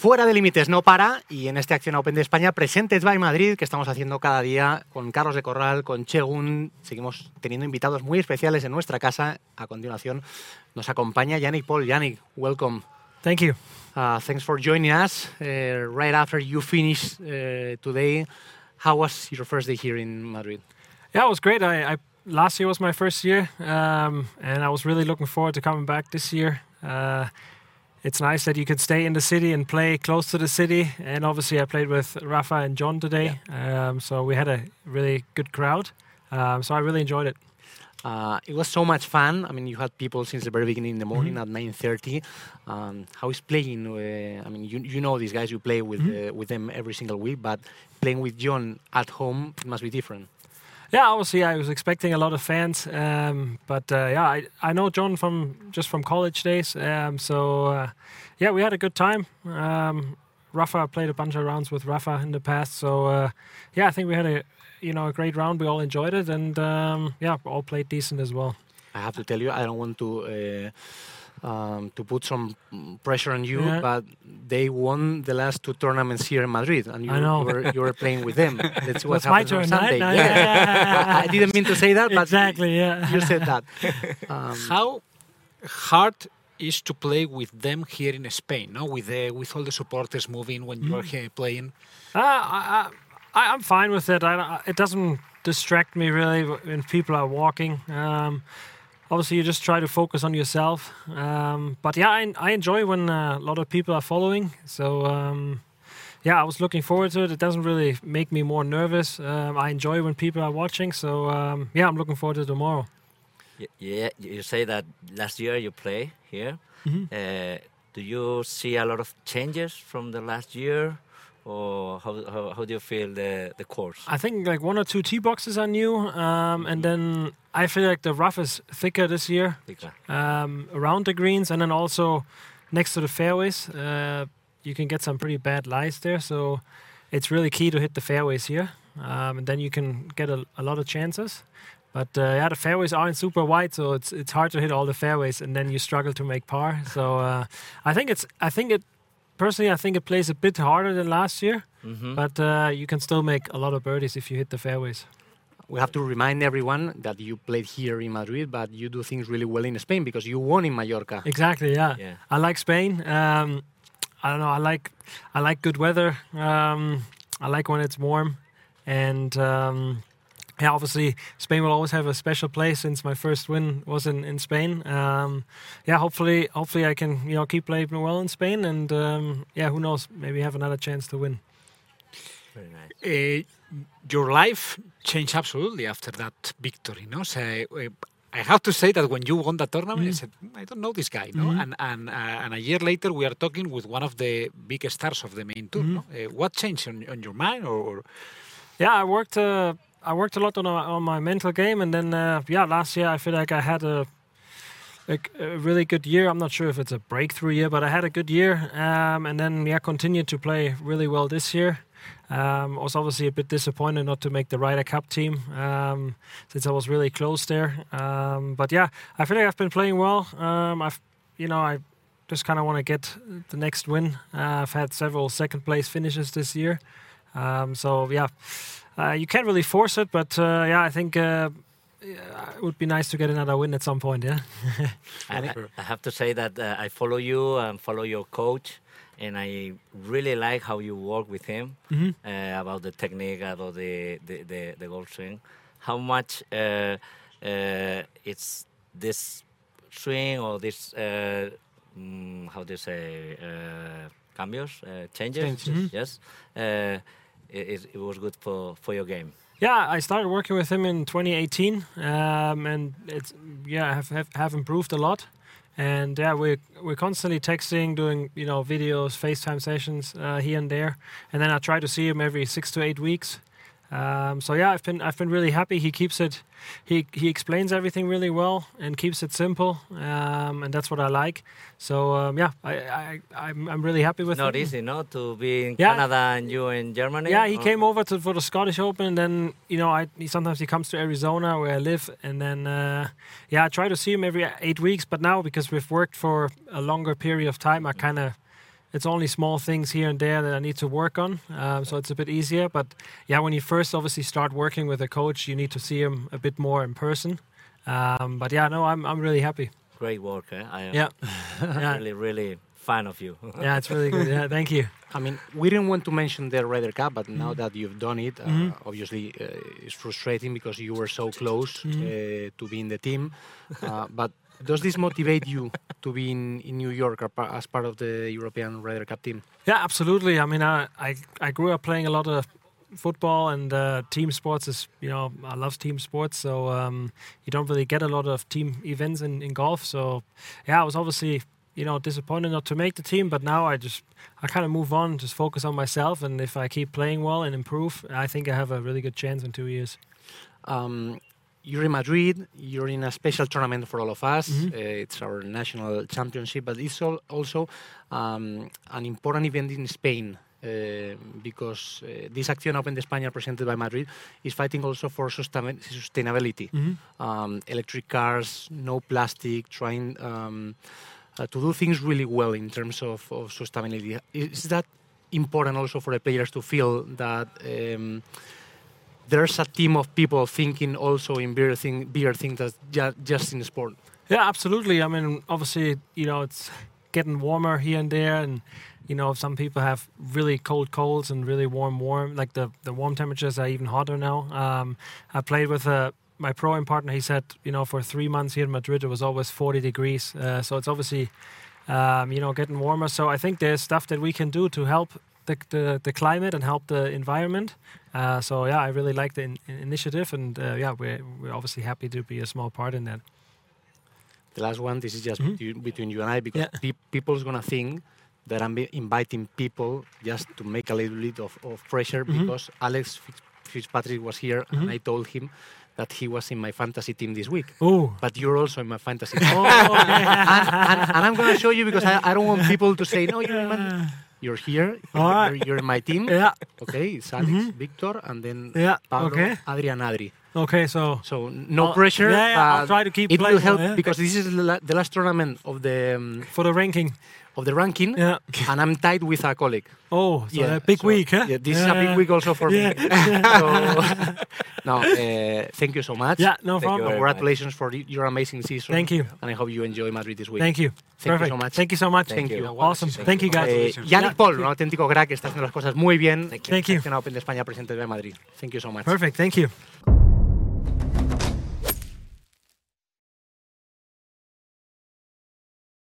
Fuera de límites no para y en este Acción Open de España, Presentes by Madrid, que estamos haciendo cada día con Carlos de Corral, con Chegun, seguimos teniendo invitados muy especiales en nuestra casa. A continuación nos acompaña Yannick Paul. Yannick, welcome. Thank you. Uh, thanks for joining us uh, right after you finished uh, today. How was your first day here in Madrid? Yeah, it was great. I, I last year was my first year, um, and I was really looking forward to coming back this year. It's nice that you could stay in the city and play close to the city. And obviously, I played with Rafa and John today, yeah. um, so we had a really good crowd. Um, so I really enjoyed it. Uh, it was so much fun. I mean, you had people since the very beginning in the morning mm-hmm. at 9:30. Um, how is playing? Uh, I mean, you you know these guys. You play with mm-hmm. uh, with them every single week, but playing with John at home it must be different. Yeah, obviously I was expecting a lot of fans, um, but uh, yeah, I, I know John from just from college days. Um, so uh, yeah, we had a good time. Um, Rafa played a bunch of rounds with Rafa in the past, so uh, yeah, I think we had a you know a great round. We all enjoyed it, and um, yeah, all played decent as well. I have to tell you, I don't want to uh, um, to put some pressure on you, yeah. but they won the last two tournaments here in Madrid, and you, you, were, you were, playing with them. That's what happened on Sunday. Right? yeah. I didn't mean to say that, but exactly, yeah. you said that. Um, How hard is to play with them here in Spain? No, with the, with all the supporters moving when you're mm. here playing. Uh, I, I, am fine with it. I, it doesn't distract me really when people are walking. Um, obviously you just try to focus on yourself. Um, but yeah, I, I enjoy when uh, a lot of people are following. So um, yeah, I was looking forward to it. It doesn't really make me more nervous. Um, I enjoy when people are watching. So um, yeah, I'm looking forward to tomorrow. Yeah, you say that last year you play here. Mm-hmm. Uh, do you see a lot of changes from the last year? Or how, how, how, do you feel the, the course? I think like one or two tee boxes are new, um, and then I feel like the rough is thicker this year thicker. Um, around the greens, and then also next to the fairways. Uh, you can get some pretty bad lies there, so it's really key to hit the fairways here, um, and then you can get a, a lot of chances. But uh, yeah, the fairways aren't super wide, so it's it's hard to hit all the fairways, and then you struggle to make par. So uh, I think it's I think it personally, I think it plays a bit harder than last year, mm-hmm. but uh, you can still make a lot of birdies if you hit the fairways. We have to remind everyone that you played here in Madrid, but you do things really well in Spain because you won in Mallorca. Exactly, yeah. yeah. I like Spain. Um, I don't know. I like I like good weather. Um, I like when it's warm, and um, yeah, obviously Spain will always have a special place since my first win was in in Spain. Um, yeah, hopefully, hopefully I can you know keep playing well in Spain, and um, yeah, who knows, maybe have another chance to win. Very nice. Uh, your life changed absolutely after that victory, no? So, uh, I have to say that when you won that tournament, mm. I said, I don't know this guy, no? Mm. And and uh, and a year later, we are talking with one of the biggest stars of the main tour. Mm. No? Uh, what changed on, on your mind, or, or? Yeah, I worked uh, I worked a lot on, on my mental game, and then uh, yeah, last year I feel like I had a, a, a really good year. I'm not sure if it's a breakthrough year, but I had a good year, um, and then yeah, continued to play really well this year. Um, I was obviously a bit disappointed not to make the Ryder Cup team um, since I was really close there. Um, but yeah, I feel like I've been playing well. Um, I've, you know, I just kind of want to get the next win. Uh, I've had several second place finishes this year, um, so yeah. Uh, you can't really force it, but uh, yeah, I think uh, it would be nice to get another win at some point. Yeah. I, I, have to say that I follow you and follow your coach, and I really like how you work with him mm-hmm. about the technique, about the the, the, the golf swing. How much it's this swing or this mm, how do you say cambios changes? Mm-hmm. Yes it, it was good for, for your game. Yeah, I started working with him in 2018, um, and it's yeah, have, have have improved a lot. And yeah, we're we're constantly texting, doing you know videos, FaceTime sessions uh, here and there, and then I try to see him every six to eight weeks. Um, so yeah, I've been I've been really happy. He keeps it, he he explains everything really well and keeps it simple, um, and that's what I like. So um, yeah, I, I I'm, I'm really happy with. Not him. easy, no, to be in yeah. Canada and you in Germany. Yeah, he oh. came over to for the Scottish Open, and then you know I he, sometimes he comes to Arizona where I live, and then uh, yeah, I try to see him every eight weeks. But now because we've worked for a longer period of time, I kind of it's only small things here and there that I need to work on. Um, so it's a bit easier. But yeah, when you first obviously start working with a coach, you need to see him a bit more in person. Um, but yeah, no, I'm I'm really happy. Great work. Eh? I am Yeah, yeah, really, really fan of you. yeah. It's really good. Yeah, thank you. I mean, we didn't want to mention the Ryder Cup, but now that you've done it, uh, Mhm. obviously uh, it's frustrating because you were so close uh, to being the team. Uh, but does this motivate you to be in, in New York as part of the European Ryder Cup team? Yeah, absolutely. I mean, I I, I grew up playing a lot of football and uh, team sports is you know I love team sports so um, you don't really get a lot of team events in, in golf so yeah I was obviously you know disappointed not to make the team but now I just I kind of move on just focus on myself and if I keep playing well and improve I think I have a really good chance in two years Um, you're in Madrid. You're in a special tournament for all of us. Mhm. Uh, it's our national championship, but it's al- also um, an important event in Spain. Uh, because uh, this Acciona Open de España presented by Madrid is fighting also for sustain- sustainability. Um, electric cars, no plastic, trying um, uh, to do things really well in terms of, of sustainability. Is that important also for the players to feel that um, there's a team of people thinking also in bigger, thing, bigger things than ju- just in sport? Yeah, absolutely. I mean, obviously, you know, it's getting warmer here and there, and you know, some people have really cold colds and really warm, warm. Like the the warm temperatures are even hotter now. Um, I played with uh, my pro-am partner. He said, you know, for three months here in Madrid, it was always 40 degrees. Uh, so it's obviously, um, you know, getting warmer. So I think there's stuff that we can do to help the the, the climate and help the environment. Uh, so yeah, I really like the in, initiative, and uh, yeah, we're we're obviously happy to be a small part in that. The last one, this is just Mhm. between, between you and I, because Yeah. pe- people's gonna think that I'm inviting people just to make a little bit of, of pressure Mhm. because Alex Fitz- Fitzpatrick was here and Mhm. I told him that he was in my fantasy team this week. Oh. But you're also in my fantasy team. oh, okay. and, and, and I'm gonna show you because I, I don't want people to say, no, you're in my, You're here. All right. You're, you're in my team. Yeah. Okay, it's Alex, Mhm. Victor, and then Yeah. Pablo, Okay. Adrian, Adri. Okay. So. So no I'll- pressure. Yeah, yeah, I'll try to keep It will help yeah. because this is the, la- the last tournament of the um, For the ranking. of the ranking, Yeah. and I'm tied with a colleague. Oh, so a big so- week, huh? Yeah, this is a big week also for Yeah. me. so, no, uh, thank you so much. Yeah, no Thank you problem. Congratulations for your amazing season. Thank you. And I hope you enjoy Madrid this week. Thank you. Thank you so much. Thank you so much. Thank you. Awesome. Thank you, guys. Eh, Yannick Paul, un auténtico crack, está haciendo las cosas muy bien. Thank you. Thank you. Open de España presente de Madrid. Thank you so much. Perfect. Thank you.